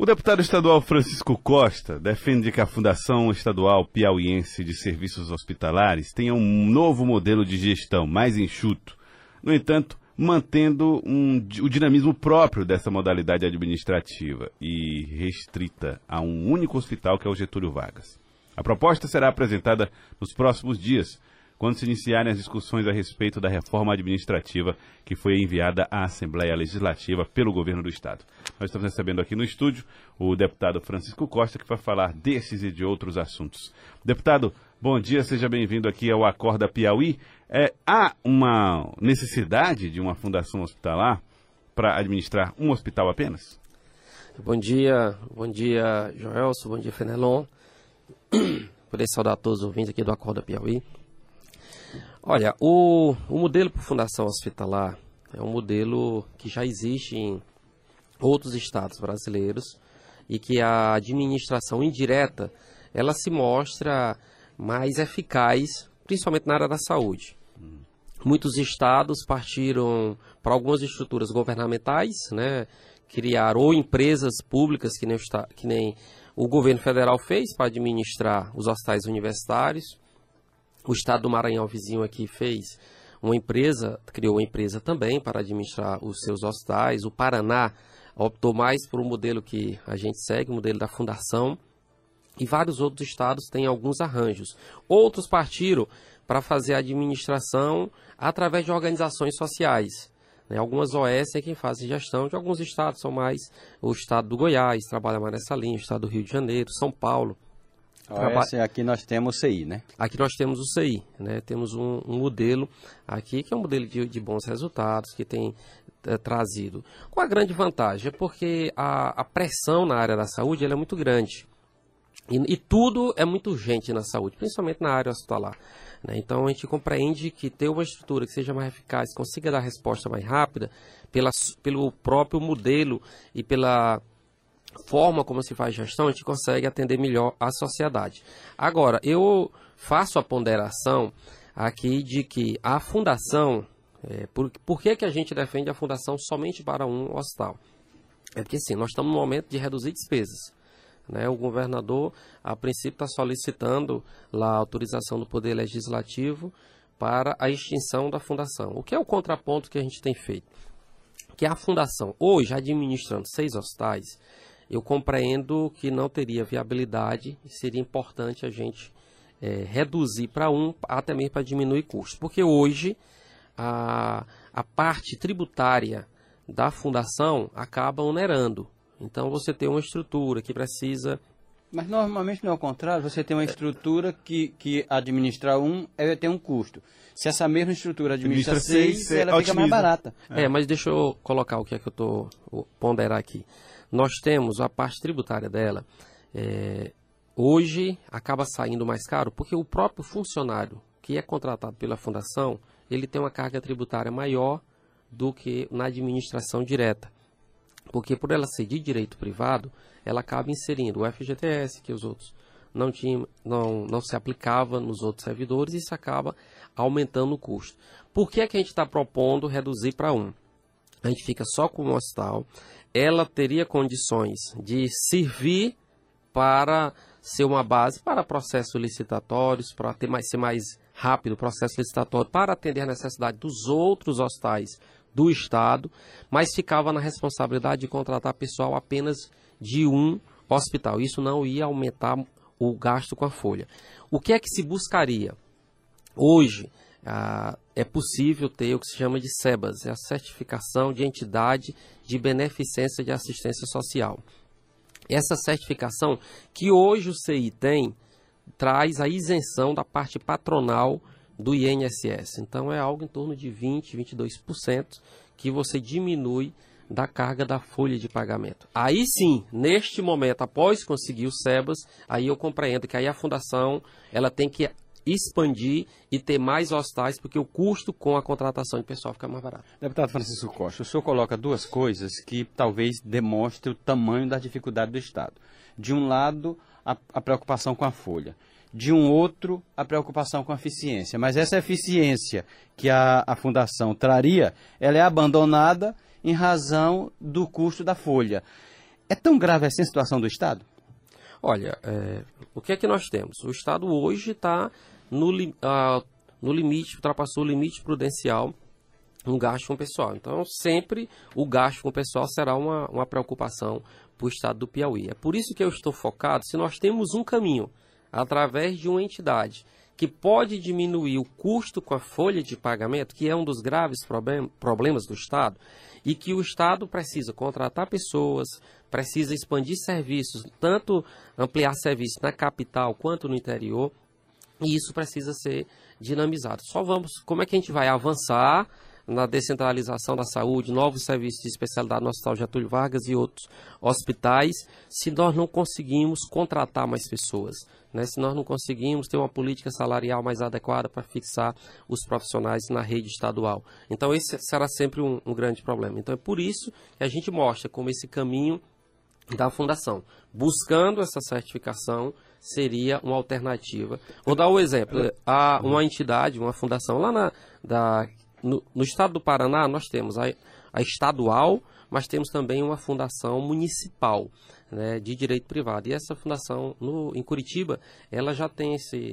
O deputado estadual Francisco Costa defende que a Fundação Estadual Piauiense de Serviços Hospitalares tenha um novo modelo de gestão mais enxuto. No entanto, mantendo um, o dinamismo próprio dessa modalidade administrativa e restrita a um único hospital que é o Getúlio Vargas. A proposta será apresentada nos próximos dias quando se iniciarem as discussões a respeito da reforma administrativa que foi enviada à Assembleia Legislativa pelo governo do Estado. Nós estamos recebendo aqui no estúdio o deputado Francisco Costa, que vai falar desses e de outros assuntos. Deputado, bom dia, seja bem-vindo aqui ao Acorda Piauí. É, há uma necessidade de uma fundação hospitalar para administrar um hospital apenas? Bom dia, bom dia, Joelson, bom dia, Fenelon. Poder saudar todos os ouvintes aqui do Acorda Piauí. Olha, o, o modelo por fundação hospitalar é um modelo que já existe em outros estados brasileiros e que a administração indireta ela se mostra mais eficaz, principalmente na área da saúde. Muitos estados partiram para algumas estruturas governamentais, né, criar ou empresas públicas que nem, o, que nem o governo federal fez para administrar os hospitais universitários, o estado do Maranhão vizinho aqui fez uma empresa, criou uma empresa também para administrar os seus hospitais. O Paraná optou mais por um modelo que a gente segue, o modelo da fundação. E vários outros estados têm alguns arranjos. Outros partiram para fazer a administração através de organizações sociais. Né? Algumas OS é quem faz gestão de alguns estados, são mais o estado do Goiás, trabalha mais nessa linha, o estado do Rio de Janeiro, São Paulo. OS, aqui nós temos o CI, né? Aqui nós temos o CI, né? Temos um, um modelo aqui que é um modelo de, de bons resultados, que tem é, trazido. Qual a grande vantagem? É porque a, a pressão na área da saúde é muito grande. E, e, tudo é muito urgente na saúde, principalmente na área hospitalar. Né? Então a gente compreende que ter uma estrutura que seja mais eficaz, consiga dar resposta mais rápida, pela, pelo próprio modelo e pela forma como se faz gestão, a gente consegue atender melhor a sociedade. Agora, eu faço a ponderação aqui de que a fundação, é, por, por que, que a gente defende a fundação somente para um hospital? É porque sim, nós estamos no momento de reduzir despesas. Né? O governador, a princípio, está solicitando lá a autorização do Poder Legislativo para a extinção da fundação. O que é o contraponto que a gente tem feito? Que a fundação, hoje, administrando seis hospitais, eu compreendo que não teria viabilidade e seria importante a gente é, reduzir para um, até mesmo para diminuir custos. Porque hoje a, a parte tributária da fundação acaba onerando. Então você tem uma estrutura que precisa. Mas normalmente não é o contrário, você tem uma estrutura que, que administrar um é ter um custo. Se essa mesma estrutura administra, seis, seis ela fica mais barata. É. é, mas deixa eu colocar o que é que eu estou ponderar aqui nós temos a parte tributária dela. É, hoje acaba saindo mais caro porque o próprio funcionário que é contratado pela fundação ele tem uma carga tributária maior do que na administração direta. Porque por ela ser de direito privado, ela acaba inserindo o FGTS, que os outros não, tinha, não, não se aplicava nos outros servidores, e isso acaba aumentando o custo. Por que, é que a gente está propondo reduzir para um? A gente fica só com o hospital, ela teria condições de servir para ser uma base para processos licitatórios, para ter mais, ser mais rápido o processo licitatório, para atender a necessidade dos outros hospitais do Estado, mas ficava na responsabilidade de contratar pessoal apenas de um hospital. Isso não ia aumentar o gasto com a folha. O que é que se buscaria? Hoje, ah, é possível ter o que se chama de SEBAS, é a certificação de entidade de beneficência de assistência social. Essa certificação, que hoje o CI tem, traz a isenção da parte patronal do INSS. Então é algo em torno de 20, 22% que você diminui da carga da folha de pagamento. Aí sim, neste momento, após conseguir o SEBAS, aí eu compreendo que aí a fundação ela tem que expandir e ter mais hospitais, porque o custo com a contratação de pessoal fica mais barato. Deputado Francisco Costa, o senhor coloca duas coisas que talvez demonstrem o tamanho da dificuldade do Estado. De um lado, a, a preocupação com a folha. De um outro, a preocupação com a eficiência. Mas essa eficiência que a, a fundação traria, ela é abandonada em razão do custo da folha. É tão grave assim a situação do Estado? Olha, é, o que é que nós temos? O Estado hoje está no, uh, no limite, ultrapassou o limite prudencial no gasto com o pessoal. Então, sempre o gasto com o pessoal será uma, uma preocupação para o Estado do Piauí. É por isso que eu estou focado, se nós temos um caminho, através de uma entidade, que pode diminuir o custo com a folha de pagamento, que é um dos graves problem problemas do Estado, e que o Estado precisa contratar pessoas, precisa expandir serviços, tanto ampliar serviços na capital quanto no interior, e isso precisa ser dinamizado. Só vamos, como é que a gente vai avançar na descentralização da saúde, novos serviços de especialidade no Hospital Getúlio Vargas e outros hospitais, se nós não conseguimos contratar mais pessoas, né? se nós não conseguimos ter uma política salarial mais adequada para fixar os profissionais na rede estadual. Então, esse será sempre um, um grande problema. Então, é por isso que a gente mostra como esse caminho da fundação, buscando essa certificação seria uma alternativa. Vou dar um exemplo. Há uma entidade, uma fundação lá na, da, no, no, estado do Paraná, nós temos a, a estadual, mas temos também uma fundação municipal né, de direito privado. E essa fundação no, em Curitiba, ela já tem esse,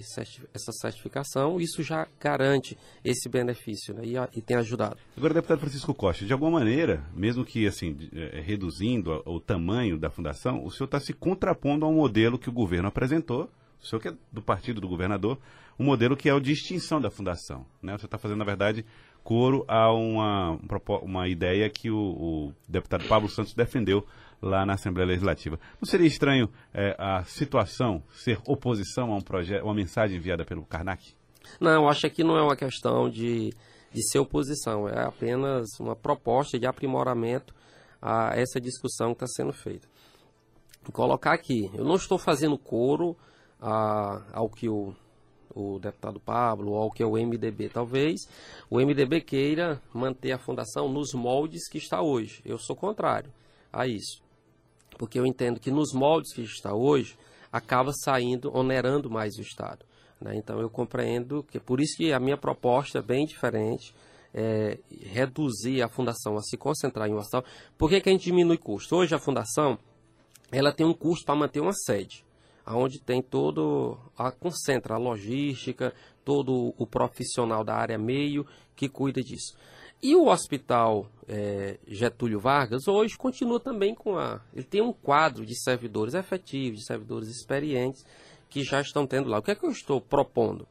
essa certificação, isso já garante esse benefício né, e, e, tem ajudado. Agora, deputado Francisco Costa, de alguma maneira, mesmo que assim é, reduzindo o tamanho da fundação, o senhor está se contrapondo ao modelo que o governo apresentou, o senhor que é do partido do governador, um modelo que é o de extinção da fundação. Né? Você está fazendo, na verdade, coro a uma, uma ideia que o, o, deputado Pablo Santos defendeu lá na Assembleia Legislativa. Não seria estranho é, a situação ser oposição a um projeto, uma mensagem enviada pelo Karnak? Não, acho que não é uma questão de, de ser oposição, é apenas uma proposta de aprimoramento a essa discussão que está sendo feita. Vou colocar aqui, eu não estou fazendo coro a, ao que o o deputado Pablo, ou que é o MDB. Talvez o MDB queira manter a fundação nos moldes que está hoje. Eu sou contrário a isso. Porque eu entendo que nos moldes que está hoje, acaba saindo, onerando mais o Estado. Né? Então eu compreendo que por isso que a minha proposta é bem diferente. É, reduzir a fundação a se concentrar em um hospital. Por que, que a gente diminui custo? Hoje a fundação ela tem um custo para manter uma sede onde tem todo a concentra a logística, todo o profissional da área meio que cuida disso. E o hospital é, Getúlio Vargas hoje continua também com a. Ele tem um quadro de servidores efetivos, de servidores experientes que já estão tendo lá. O que é que eu estou propondo?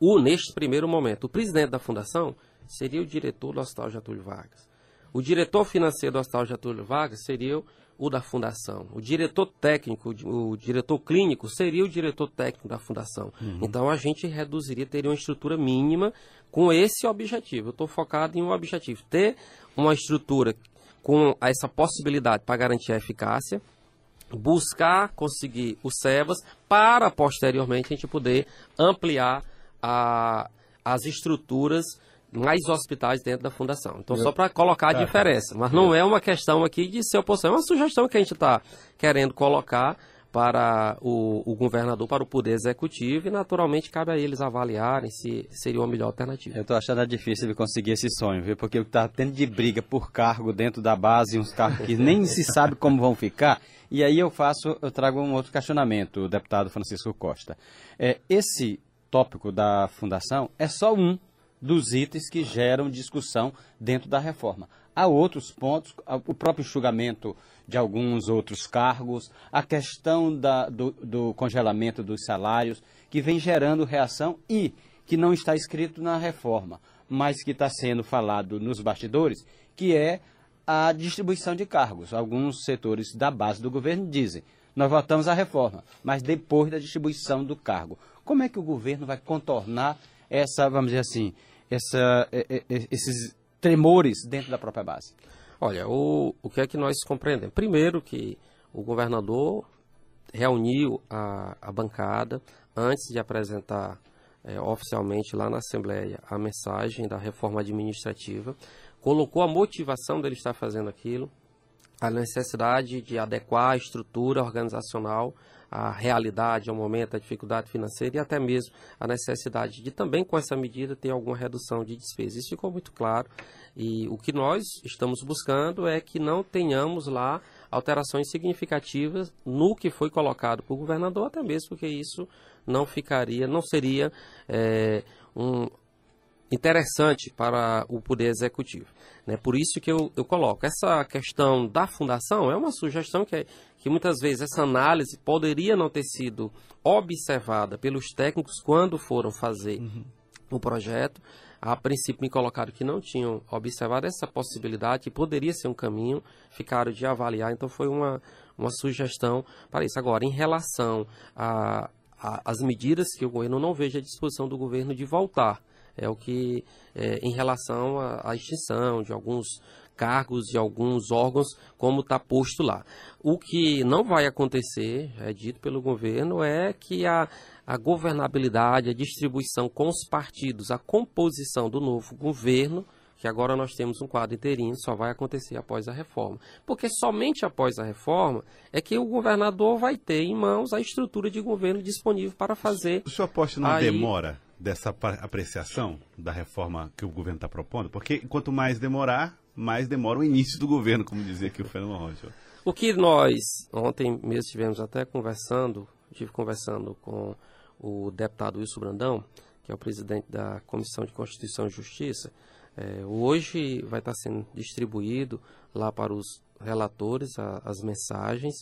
O, neste primeiro momento, o presidente da fundação seria o diretor do Hospital Getúlio Vargas. O diretor financeiro do Hospital Getúlio Vargas seria o da fundação. O diretor técnico, o diretor clínico seria o diretor técnico da fundação. Uhum. Então a gente reduziria, teria uma estrutura mínima com esse objetivo. Eu estou focado em um objetivo: ter uma estrutura com essa possibilidade para garantir a eficácia, buscar conseguir o SEVAS para posteriormente a gente poder ampliar a, as estruturas mais hospitais dentro da fundação. Então, Eu... só para colocar a tá, diferença. Mas não é uma questão aqui de ser oposição, é uma sugestão que a gente está querendo colocar para o, o, governador, para o Poder Executivo, e naturalmente cabe a eles avaliarem se seria uma melhor alternativa. Eu estou achando difícil de conseguir esse sonho, viu? Porque está tendo de briga por cargo dentro da base, uns cargos que nem se sabe como vão ficar. E aí eu faço, eu trago um outro questionamento, o deputado Francisco Costa. É, esse tópico da fundação é só um dos itens que geram discussão dentro da reforma. Há outros pontos, o próprio enxugamento de alguns outros cargos, a questão da, do, do congelamento dos salários, que vem gerando reação e que não está escrito na reforma, mas que está sendo falado nos bastidores, que é a distribuição de cargos. Alguns setores da base do governo dizem: nós votamos a reforma, mas depois da distribuição do cargo. Como é que o governo vai contornar essa, vamos dizer assim, essa, esses tremores dentro da própria base? Olha, o, o que é que nós compreendemos? Primeiro que o governador reuniu a, a bancada antes de apresentar é, oficialmente lá na Assembleia a mensagem da reforma administrativa, colocou a motivação dele estar fazendo aquilo, a necessidade de adequar a estrutura organizacional à realidade, ao momento, à dificuldade financeira e até mesmo a necessidade de também com essa medida ter alguma redução de despesas. Isso ficou muito claro e o que nós estamos buscando é que não tenhamos lá alterações significativas no que foi colocado por governador, até mesmo porque isso não ficaria, não seria é, um, interessante para o Poder Executivo. Né? Por isso que eu, eu coloco. Essa questão da fundação é uma sugestão que, que muitas vezes essa análise poderia não ter sido observada pelos técnicos quando foram fazer uhum. o projeto. A princípio me colocaram que não tinham observado essa possibilidade, que poderia ser um caminho, ficaram de avaliar, então foi uma, uma sugestão para isso. Agora, em relação às medidas que o governo não vejo a disposição do governo de voltar é o que, é, em relação à, extinção de alguns cargos de alguns órgãos, como está posto lá. O que não vai acontecer, é dito pelo governo, é que a, a governabilidade, a distribuição com os partidos, a composição do novo governo, que agora nós temos um quadro interino, só vai acontecer após a reforma. Porque somente após a reforma é que o governador vai ter em mãos a estrutura de governo disponível para fazer. O senhor aposta não aí... demora dessa apreciação da reforma que o governo está propondo? Porque quanto mais demorar, mais demora o início do governo, como dizia aqui o Fernando Rocha. O que nós, ontem mesmo estivemos até conversando, estive conversando com o deputado Wilson Brandão, que é o presidente da Comissão de Constituição e Justiça, é, hoje vai estar sendo distribuído lá para os relatores a, as mensagens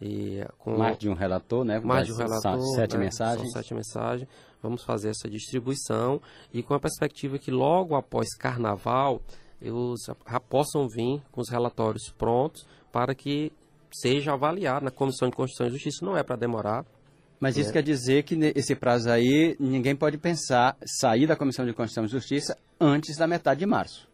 e com mais de um relator, né? Mais de um relator, sete né? mensagens. São sete mensagens. Vamos fazer essa distribuição e com a perspectiva que logo após Carnaval eles já possam vir com os relatórios prontos para que seja avaliado na Comissão de Constituição e Justiça. Não é para demorar. Mas isso é. quer dizer que esse prazo aí, ninguém pode pensar sair da Comissão de Constituição e Justiça antes da metade de março.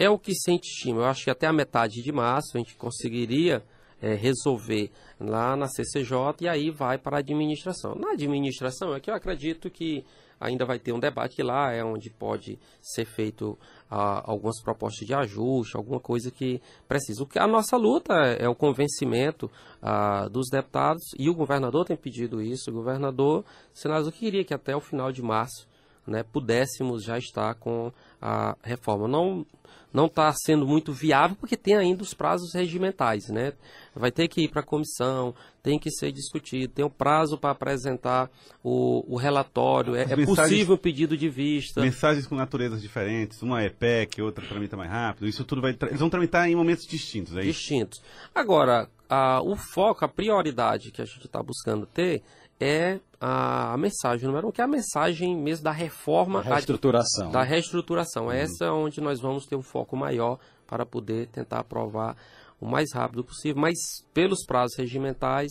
É o que se estima. Eu acho que até a metade de março a gente conseguiria é, resolver lá na CCJ e aí vai para a administração. Na administração é que eu acredito que ainda vai ter um debate lá, é onde pode ser feito algumas propostas de ajuste, alguma coisa que precisa. O que a nossa luta é, é o convencimento dos deputados e o governador tem pedido isso. O governador, Senado, queria que até o final de março né, pudéssemos já estar com a reforma. Não não está sendo muito viável porque tem ainda os prazos regimentais, né? Vai ter que ir para a comissão, tem que ser discutido, tem o um prazo para apresentar o, o relatório, é, é possível um pedido de vista. Mensagens com naturezas diferentes, uma é PEC, outra tramita mais rápido, isso tudo vai... Eles vão tramitar em momentos distintos, é? Distintos. Agora, a, o foco, a prioridade que a gente está buscando ter é a, a, mensagem número um, que é a mensagem mesmo da reforma. A reestruturação. Da reestruturação. Uhum. Essa é onde nós vamos ter um foco maior para poder tentar aprovar o mais rápido possível, mas pelos prazos regimentais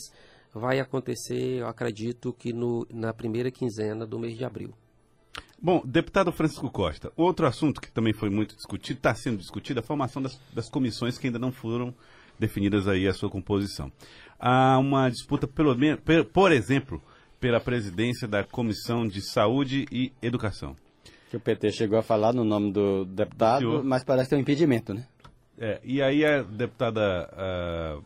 vai acontecer, eu acredito que no, na primeira quinzena do mês de abril. Bom, deputado Francisco Costa, outro assunto que também foi muito discutido, está sendo discutido, a formação das, das comissões que ainda não foram definidas aí a sua composição. Há uma disputa, pelo menos, por exemplo, pela presidência da Comissão de Saúde e Educação. Que o PT chegou a falar no nome do deputado, Senhor. mas parece ter um impedimento, né? É, e aí a deputada, a,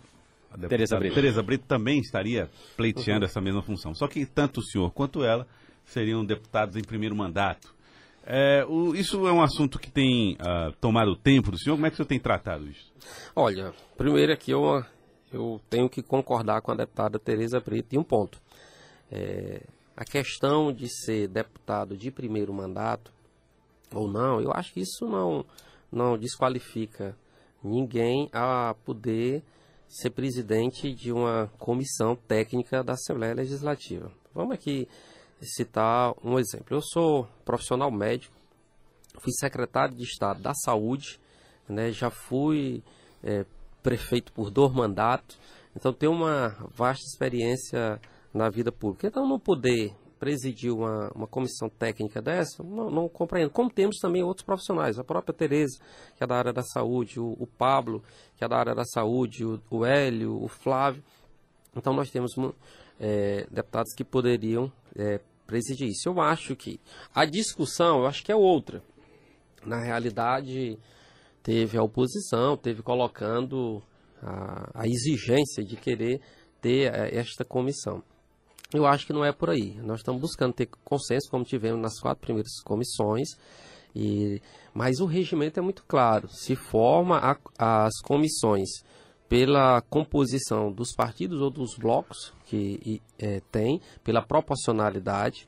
a deputada Tereza, Brito. Tereza Brito também estaria pleiteando uhum. essa mesma função. Só que tanto o senhor quanto ela seriam deputados em primeiro mandato. É, o, isso é um assunto que tem uh, tomado tempo do senhor. Como é que o senhor tem tratado isso? Olha, primeiro aqui eu, eu tenho que concordar com a deputada Tereza Brito em um ponto. É, a questão de ser deputado de primeiro mandato ou não, eu acho que isso não, não desqualifica ninguém a poder ser presidente de uma comissão técnica da Assembleia Legislativa. Vamos aqui citar um exemplo. Eu sou profissional médico, fui secretário de Estado da Saúde, né, já fui é, prefeito por dois mandatos, então tenho uma vasta experiência na vida pública. Então não poder presidir uma, uma comissão técnica dessa, não, não, compreendo. Como temos também outros profissionais, a própria Tereza, que é da área da saúde, o, o Pablo, que é da área da saúde, o, o Hélio, o Flávio. Então nós temos é, deputados que poderiam é, presidir isso. Eu acho que a discussão, eu acho que é outra. Na realidade, teve a oposição, teve colocando a, a exigência de querer ter é, esta comissão. Eu acho que não é por aí. Nós estamos buscando ter consenso, como tivemos nas quatro primeiras comissões, e, mas o regimento é muito claro. Se forma a, as comissões pela composição dos partidos ou dos blocos que é, tem, pela proporcionalidade,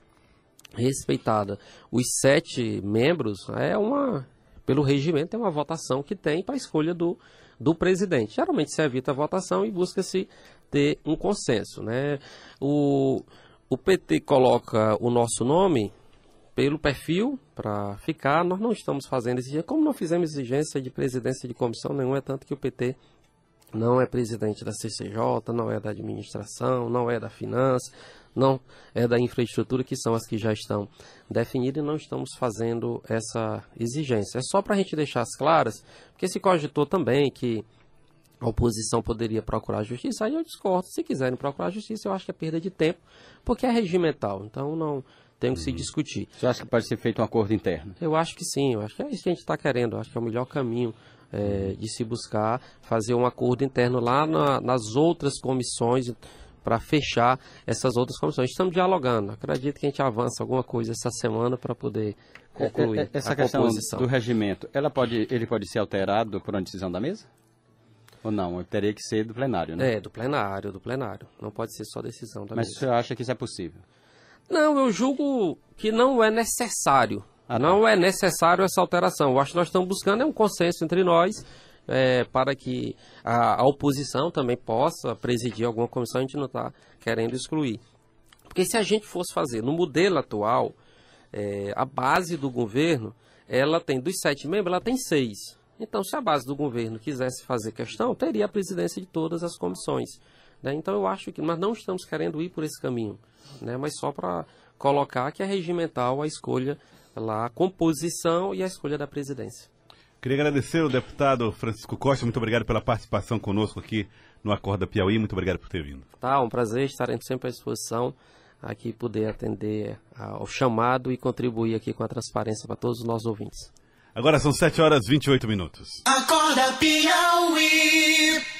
respeitada os sete membros, é uma, pelo regimento, é uma votação que tem para a escolha do, do presidente. Geralmente se evita a votação e busca-se ter um consenso. Né? O, o PT coloca o nosso nome pelo perfil para ficar. Nós não estamos fazendo exigência, como não fizemos exigência de presidência de comissão nenhuma, é tanto que o PT não é presidente da CCJ, não é da administração, não é da finança, não é da infraestrutura, que são as que já estão definidas e não estamos fazendo essa exigência. É só para a gente deixar as claras, porque se cogitou também que a oposição poderia procurar a justiça, aí eu discordo. Se quiserem procurar a justiça, eu acho que é perda de tempo, porque é regimental, então não tem que uhum. se discutir. Você acha que pode ser feito um acordo interno? Eu acho que sim, eu acho que é isso que a gente está querendo, eu acho que é o melhor caminho é, de se buscar fazer um acordo interno lá na, nas outras comissões para fechar essas outras comissões. Estamos dialogando. Acredito que a gente avança alguma coisa essa semana para poder concluir é, é, essa questão composição. do regimento, ela pode, ele pode ser alterado por uma decisão da mesa? Ou não? Teria que ser do plenário, né? É, do plenário, do plenário. Não pode ser só decisão da Mas mesa. Mas você acha que isso é possível? Não, eu julgo que não é necessário. Ah, tá. não é necessário essa alteração. Eu acho que nós estamos buscando é um consenso entre nós é, para que a, a, oposição também possa presidir alguma comissão. A gente não está querendo excluir. Porque se a gente fosse fazer no modelo atual, é, a base do governo, ela tem dos sete membros, ela tem seis. Então, se a base do governo quisesse fazer questão, teria a presidência de todas as comissões. Né? Então, eu acho que nós não estamos querendo ir por esse caminho, né? mas só para colocar que é regimental a escolha lá, a composição e a escolha da presidência. Queria agradecer o deputado Francisco Costa, muito obrigado pela participação conosco aqui no Acorda Piauí, muito obrigado por ter vindo. Tá, um prazer, estaremos sempre à disposição aqui poder atender ao chamado e contribuir aqui com a transparência para todos os nossos ouvintes. Agora são 7 horas e 28 minutos. Acorda Piauí.